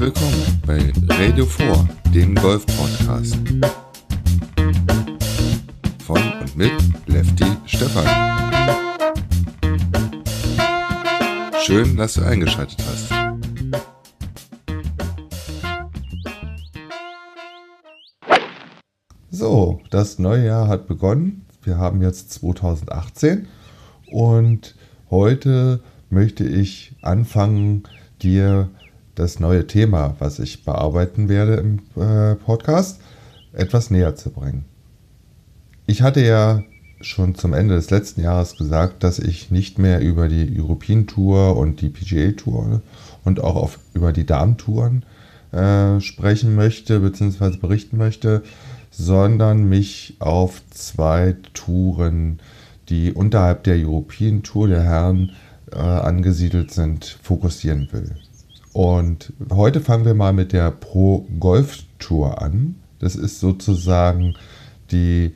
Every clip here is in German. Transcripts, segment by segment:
willkommen bei Radio 4, dem Golf-Podcast. Von und mit Lefty Stefan. Schön, dass du eingeschaltet hast. So, das neue Jahr hat begonnen. Wir haben jetzt 2018 und heute möchte ich anfangen, dir das neue Thema, was ich bearbeiten werde im äh, Podcast, etwas näher zu bringen. Ich hatte ja schon zum Ende des letzten Jahres gesagt, dass ich nicht mehr über die European Tour und die PGA Tour und auch auf, über die Damentouren äh, sprechen möchte bzw. berichten möchte, sondern mich auf zwei Touren, die unterhalb der European Tour der Herren äh, angesiedelt sind, fokussieren will. Und heute fangen wir mal mit der Pro Golf Tour an. Das ist sozusagen die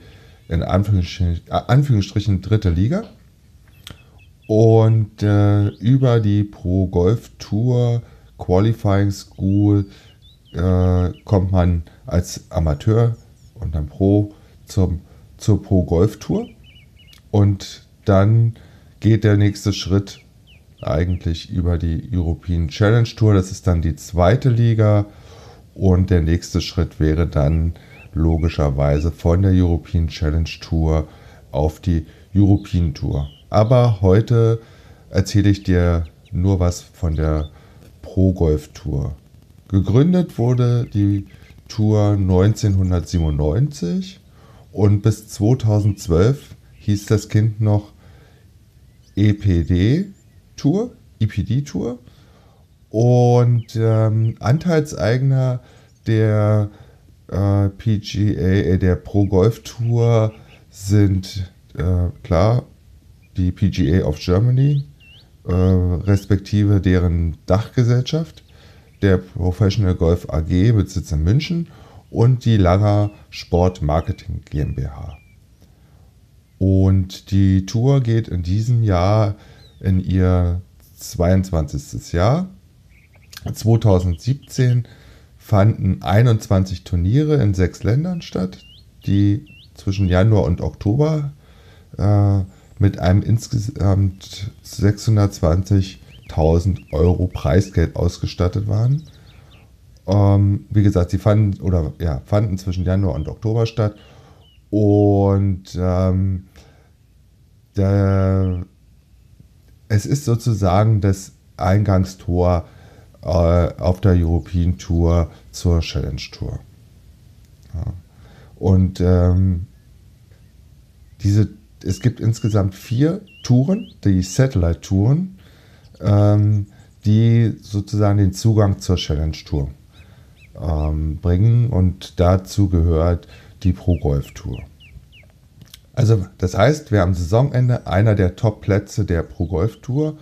in Anführungsstrichen, äh, Anführungsstrichen dritte Liga. Und äh, über die Pro Golf Tour Qualifying School äh, kommt man als Amateur und dann Pro zum, zur Pro Golf Tour. Und dann geht der nächste Schritt eigentlich über die European Challenge Tour. Das ist dann die zweite Liga. Und der nächste Schritt wäre dann logischerweise von der European Challenge Tour auf die European Tour. Aber heute erzähle ich dir nur was von der Pro Golf Tour. Gegründet wurde die Tour 1997 und bis 2012 hieß das Kind noch EPD Tour, EPD Tour. Und ähm, Anteilseigner der äh, PGA, äh, der Pro Golf Tour sind äh, klar die PGA of Germany, äh, respektive deren Dachgesellschaft, der Professional Golf AG mit Sitz in München und die Langer Sport Marketing GmbH. Und die Tour geht in diesem Jahr in ihr 22. Jahr. 2017 fanden 21 Turniere in sechs Ländern statt, die zwischen Januar und Oktober äh, mit einem insgesamt 620.000 Euro Preisgeld ausgestattet waren. Ähm, wie gesagt, sie fanden oder ja, fanden zwischen Januar und Oktober statt und ähm, der, es ist sozusagen das Eingangstor äh, auf der European Tour zur Challenge Tour. Ja. Und ähm, diese, es gibt insgesamt vier Touren, die Satellite-Touren, ähm, die sozusagen den Zugang zur Challenge Tour ähm, bringen und dazu gehört die Pro Golf Tour. Also das heißt, wer am Saisonende einer der Top-Plätze der Pro Golf Tour,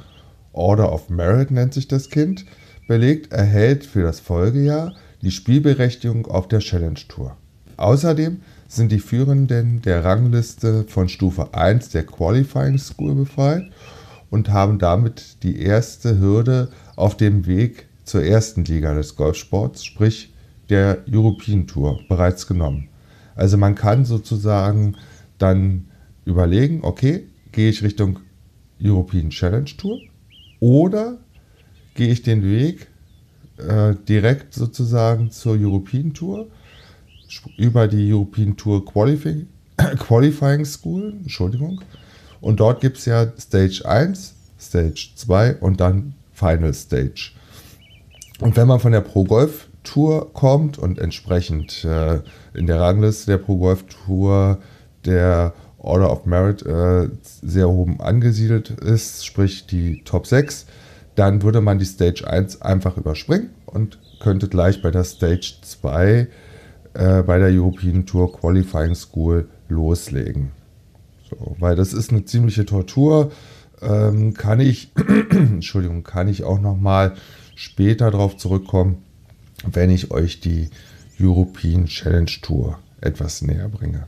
Order of Merit nennt sich das Kind, belegt, erhält für das Folgejahr die Spielberechtigung auf der Challenge Tour. Außerdem sind die Führenden der Rangliste von Stufe 1 der Qualifying School befreit und haben damit die erste Hürde auf dem Weg zur ersten Liga des Golfsports, sprich der European Tour, bereits genommen. Also man kann sozusagen dann überlegen, okay, gehe ich Richtung European Challenge Tour oder gehe ich den Weg äh, direkt sozusagen zur European Tour über die European Tour Qualifying, Qualifying School, Entschuldigung. Und dort gibt es ja Stage 1, Stage 2 und dann Final Stage. Und wenn man von der Pro Golf Tour kommt und entsprechend äh, in der Rangliste der Pro Golf Tour der Order of Merit äh, sehr oben angesiedelt ist, sprich die Top 6, dann würde man die Stage 1 einfach überspringen und könnte gleich bei der Stage 2 äh, bei der European Tour Qualifying School loslegen. So, weil das ist eine ziemliche Tortur. Ähm, kann ich, Entschuldigung, kann ich auch nochmal später darauf zurückkommen, wenn ich euch die European Challenge Tour etwas näher bringe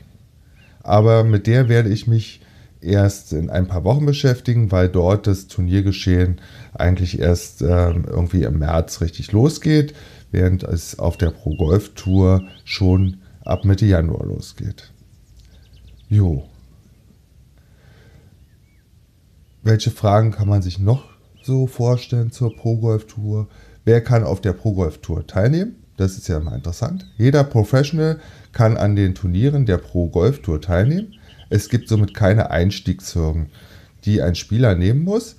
aber mit der werde ich mich erst in ein paar Wochen beschäftigen, weil dort das Turniergeschehen eigentlich erst äh, irgendwie im März richtig losgeht, während es auf der Pro Golf Tour schon ab Mitte Januar losgeht. Jo. Welche Fragen kann man sich noch so vorstellen zur Pro Golf Tour? Wer kann auf der Pro Golf Tour teilnehmen? Das ist ja mal interessant. Jeder Professional kann an den Turnieren der Pro Golf Tour teilnehmen. Es gibt somit keine Einstiegshürden, die ein Spieler nehmen muss.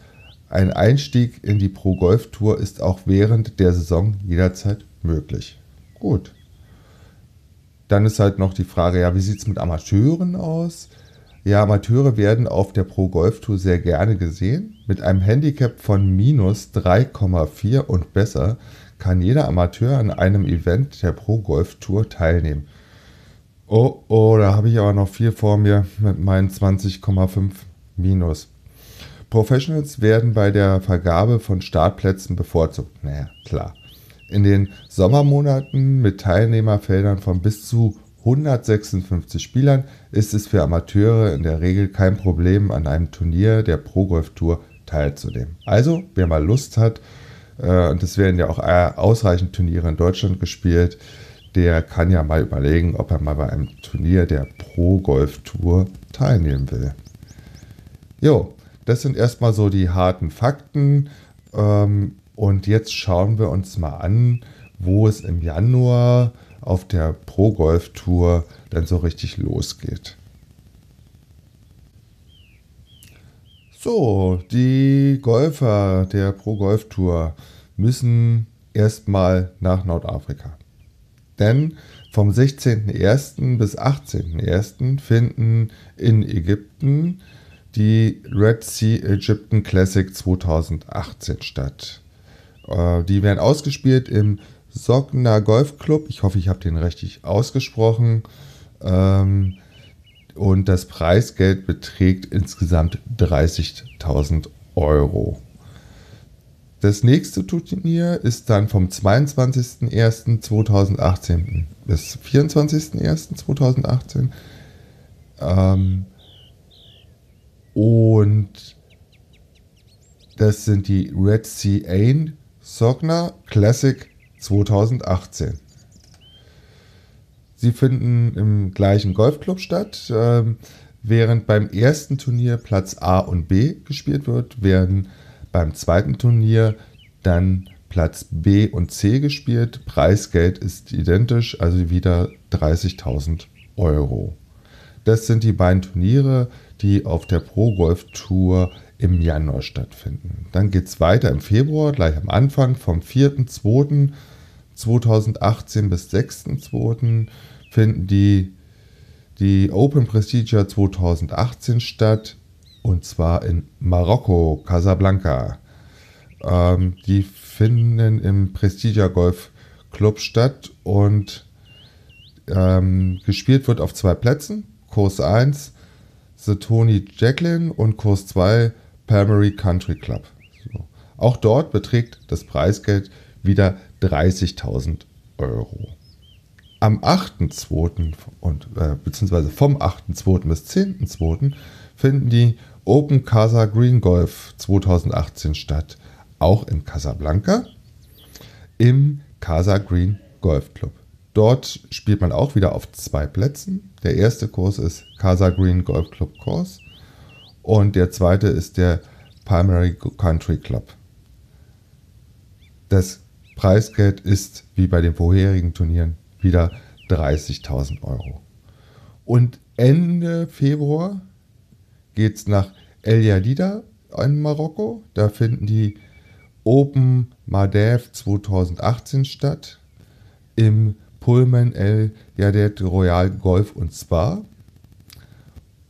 Ein Einstieg in die Pro Golf Tour ist auch während der Saison jederzeit möglich. Gut. Dann ist halt noch die Frage, ja, wie sieht es mit Amateuren aus? Ja, Amateure werden auf der Pro Golf Tour sehr gerne gesehen. Mit einem Handicap von minus 3,4 und besser kann jeder Amateur an einem Event der Pro Golf Tour teilnehmen. Oh, oh, da habe ich aber noch viel vor mir mit meinen 20,5 minus. Professionals werden bei der Vergabe von Startplätzen bevorzugt. Naja, klar. In den Sommermonaten mit Teilnehmerfeldern von bis zu 156 Spielern ist es für Amateure in der Regel kein Problem, an einem Turnier der Pro Golf Tour teilzunehmen. Also, wer mal Lust hat, und es werden ja auch äh, ausreichend Turniere in Deutschland gespielt, der kann ja mal überlegen, ob er mal bei einem Turnier der Pro Golf Tour teilnehmen will. Jo, das sind erstmal so die harten Fakten. Ähm, und jetzt schauen wir uns mal an, wo es im Januar auf der Pro Golf Tour dann so richtig losgeht. So, die Golfer der Pro Golf Tour müssen erstmal nach Nordafrika. Denn vom 16.01. bis 18.01. finden in Ägypten die Red Sea Egyptian Classic 2018 statt. Äh, die werden ausgespielt im Sogna Golf Club. Ich hoffe, ich habe den richtig ausgesprochen. Ähm, und das Preisgeld beträgt insgesamt 30.000 Euro. Das nächste Turnier ist dann vom 22.01.2018 bis 24.01.2018. Ähm, und das sind die Red Sea Ain Sogna Classic 2018. Sie finden im gleichen Golfclub statt. Ähm, während beim ersten Turnier Platz A und B gespielt wird, werden beim zweiten Turnier dann Platz B und C gespielt. Preisgeld ist identisch, also wieder 30.000 Euro. Das sind die beiden Turniere, die auf der Pro Golf Tour im Januar stattfinden. Dann geht es weiter im Februar, gleich am Anfang, vom 4.2.2018 bis 6.2. finden die, die Open Prestige 2018 statt und zwar in Marokko, Casablanca. Ähm, die finden im Prestige Golf Club statt und ähm, gespielt wird auf zwei Plätzen. Kurs 1 The Tony Jacqueline und Kurs 2 Palmery Country Club. So. Auch dort beträgt das Preisgeld wieder 30.000 Euro. Am 8.2. und äh, beziehungsweise vom 8.2. bis 10.2. finden die Open Casa Green Golf 2018 statt, auch in Casablanca im Casa Green Golf Club. Dort spielt man auch wieder auf zwei Plätzen. Der erste Kurs ist Casa Green Golf Club Kurs und der zweite ist der Primary Country Club. Das Preisgeld ist wie bei den vorherigen Turnieren wieder 30.000 Euro. Und Ende Februar geht es nach El Jadida in Marokko. Da finden die Open Madev 2018 statt. Im Pullman El Yadet Royal Golf und Spa.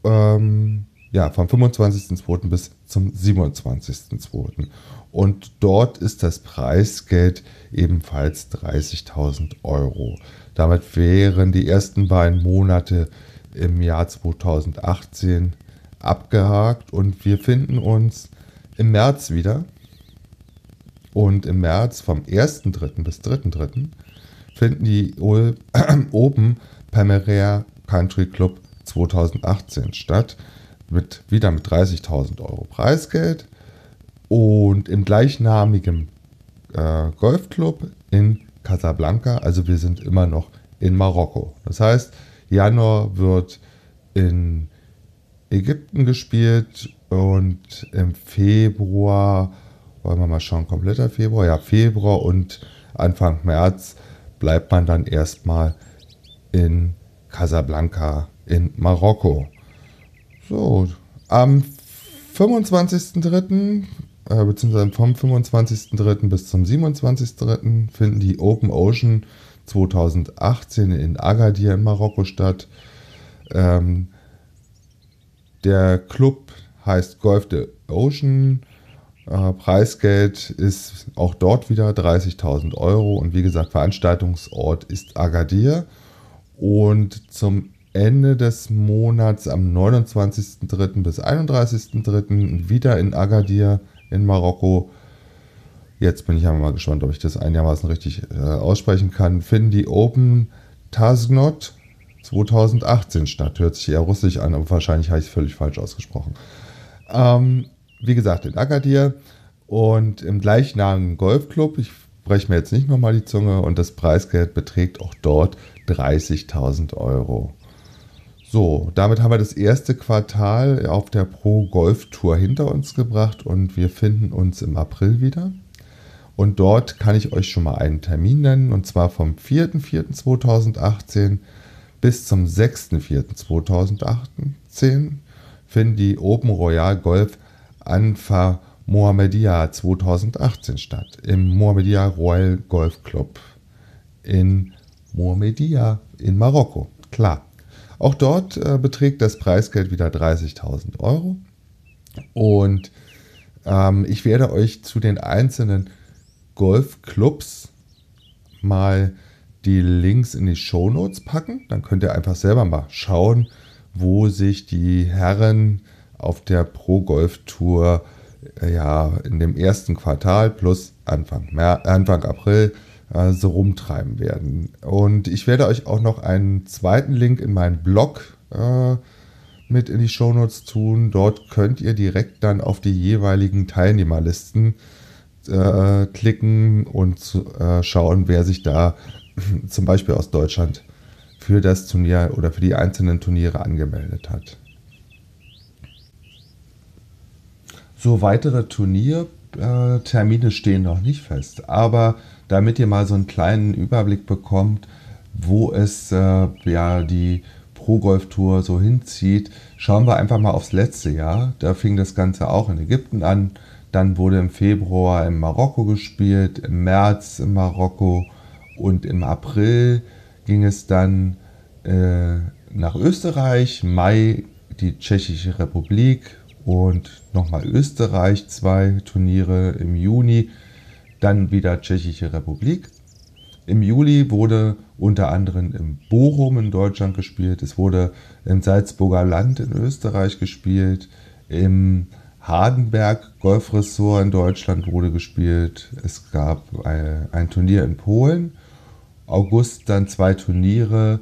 Ähm, ja, vom 25.02. bis zum 27.02. Und dort ist das Preisgeld ebenfalls 30.000 Euro. Damit wären die ersten beiden Monate im Jahr 2018 abgehakt und wir finden uns im März wieder. Und im März vom 1.3. bis 3.3. finden die Open Palmera Country Club 2018 statt. mit, wieder mit 30.000 Euro Preisgeld und im gleichnamigen äh, Golfclub in Casablanca. Also wir sind immer noch in Marokko. Das heißt, Januar wird in Ägypten gespielt und im Februar, wollen wir mal schauen, kompletter Februar, ja, Februar und Anfang März bleibt man dann erstmal in Casablanca in Marokko. So, am 25.03. Äh, beziehungsweise vom 25.03. bis zum 27.03. finden die Open Ocean 2018 in Agadir in Marokko statt. Ähm, der Club heißt Golf the Ocean. Äh, Preisgeld ist auch dort wieder 30.000 Euro und wie gesagt, Veranstaltungsort ist Agadir. Und zum Ende des Monats am 29.03. bis 31.03. wieder in Agadir in Marokko. Jetzt bin ich mal gespannt, ob ich das einigermaßen richtig äh, aussprechen kann. Finden die Open Tasgnot 2018 statt. Hört sich eher russisch an, aber wahrscheinlich habe ich es völlig falsch ausgesprochen. Ähm, wie gesagt, in Agadir und im gleichnamigen Golfclub. Ich breche mir jetzt nicht nochmal die Zunge und das Preisgeld beträgt auch dort 30.000 Euro. So, damit haben wir das erste Quartal auf der Pro Golf Tour hinter uns gebracht und wir finden uns im April wieder. Und dort kann ich euch schon mal einen Termin nennen und zwar vom 4.4.2018 bis zum 6.4.2018 finden die Open Royal Golf Anfa Mohammedia 2018 statt. Im Mohammedia Royal Golf Club in Mohammedia in Marokko. Klar. Auch dort äh, beträgt das Preisgeld wieder 30.000 Euro. Und ähm, ich werde euch zu den einzelnen Golfclubs mal die Links in die Show Notes packen. Dann könnt ihr einfach selber mal schauen, wo sich die Herren auf der Pro Golf Tour äh, ja in dem ersten Quartal plus Anfang, Mer Anfang April äh, so rumtreiben werden. Und ich werde euch auch noch einen zweiten Link in meinen Blog äh, mit in die Show Notes tun. Dort könnt ihr direkt dann auf die jeweiligen Teilnehmerlisten äh, klicken und äh, schauen, wer sich da zum Beispiel aus Deutschland für das Turnier oder für die einzelnen Turniere angemeldet hat. So weitere Turniertermine stehen noch nicht fest, aber damit ihr mal so einen kleinen Überblick bekommt, wo es äh, ja die Pro Golf Tour so hinzieht, schauen wir einfach mal aufs letzte Jahr. Da fing das Ganze auch in Ägypten an. Dann wurde im Februar in Marokko gespielt, im März in Marokko und im April ging es dann äh, nach Österreich, Mai die Tschechische Republik und nochmal Österreich, zwei Turniere im Juni, dann wieder Tschechische Republik. Im Juli wurde unter anderem im Bochum in Deutschland gespielt, es wurde im Salzburger Land in Österreich gespielt, im Hardenberg Golfressort in Deutschland wurde gespielt, es gab ein, ein Turnier in Polen August dann zwei Turniere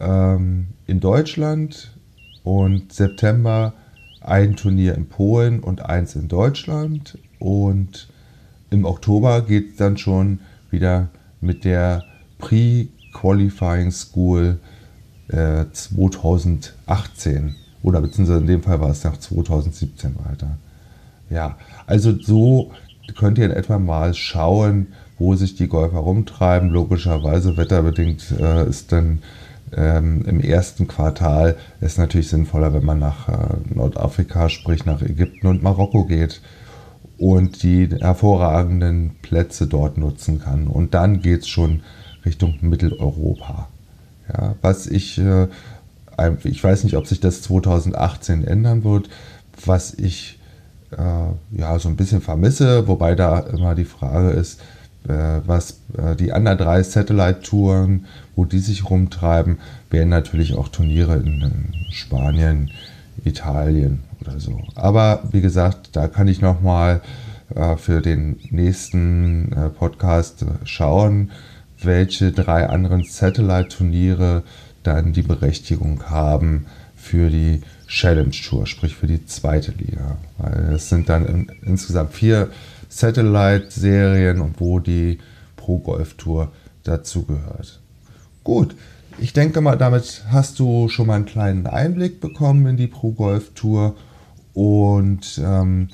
ähm, in Deutschland und September ein Turnier in Polen und eins in Deutschland. Und im Oktober geht es dann schon wieder mit der Pre-Qualifying School äh, 2018. Oder beziehungsweise in dem Fall war es nach 2017 weiter. Ja, also so könnt ihr in etwa mal schauen, wo sich die Golfer rumtreiben. Logischerweise wetterbedingt äh, ist dann ähm, im ersten Quartal es natürlich sinnvoller, wenn man nach äh, Nordafrika, sprich nach Ägypten und Marokko geht und die hervorragenden Plätze dort nutzen kann. Und dann geht es schon Richtung Mitteleuropa. Ja, was ich, äh, ich weiß nicht, ob sich das 2018 ändern wird, was ich äh, ja so ein bisschen vermisse, wobei da immer die Frage ist, äh, was äh, die anderen drei Satellite-Touren, wo die sich rumtreiben, wären natürlich auch Turniere in Spanien, Italien oder so. Aber wie gesagt, da kann ich nochmal äh, für den nächsten Podcast schauen, welche drei anderen Satellite-Turniere dann die Berechtigung haben, für die Challenge Tour, sprich für die zweite Liga. Weil es sind dann in, insgesamt vier Satellite-Serien und wo die Pro Golf Tour dazugehört. Gut, ich denke mal, damit hast du schon mal einen kleinen Einblick bekommen in die Pro Golf Tour. Und ähm,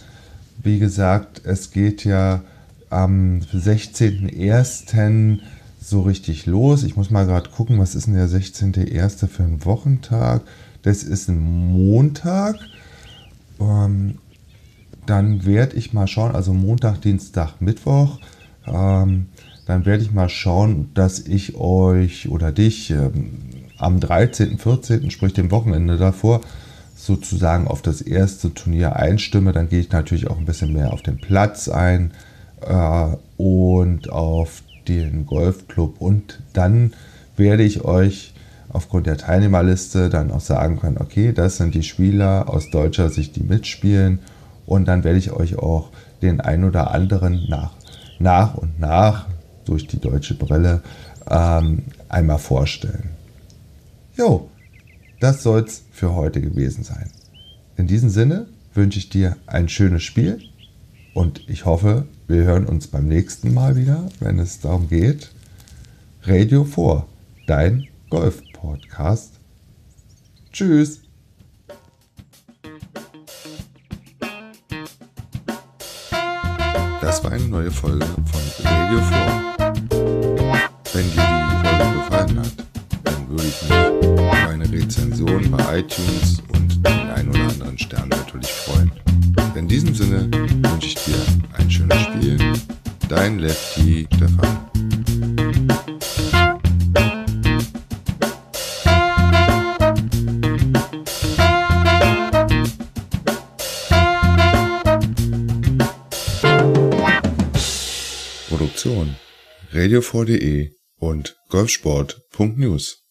wie gesagt, es geht ja am 16.01. so richtig los. Ich muss mal gerade gucken, was ist denn der 16.01. für ein Wochentag? Das ist ein Montag. Ähm, dann werde ich mal schauen, also Montag, Dienstag, Mittwoch. Ähm, dann werde ich mal schauen, dass ich euch oder dich ähm, am 13., 14., sprich dem Wochenende davor, sozusagen auf das erste Turnier einstimme. Dann gehe ich natürlich auch ein bisschen mehr auf den Platz ein äh, und auf den Golfclub. Und dann werde ich euch aufgrund der Teilnehmerliste dann auch sagen können, okay, das sind die Spieler aus deutscher Sicht, die mitspielen. Und dann werde ich euch auch den ein oder anderen nach, nach und nach durch die deutsche Brille ähm, einmal vorstellen. Jo, das soll's für heute gewesen sein. In diesem Sinne wünsche ich dir ein schönes Spiel und ich hoffe, wir hören uns beim nächsten Mal wieder, wenn es darum geht. Radio 4, dein Golf-Podcast. Tschüss. Das war eine neue Folge von Radio 4 wenn dir die Folge gefallen hat, dann würde ich mich über eine Rezension bei iTunes und den ein oder anderen Stern natürlich freuen. In diesem Sinne wünsche ich dir ein schönes Spiel. Dein Lefty Stefan. Radio4.de und golfsport.news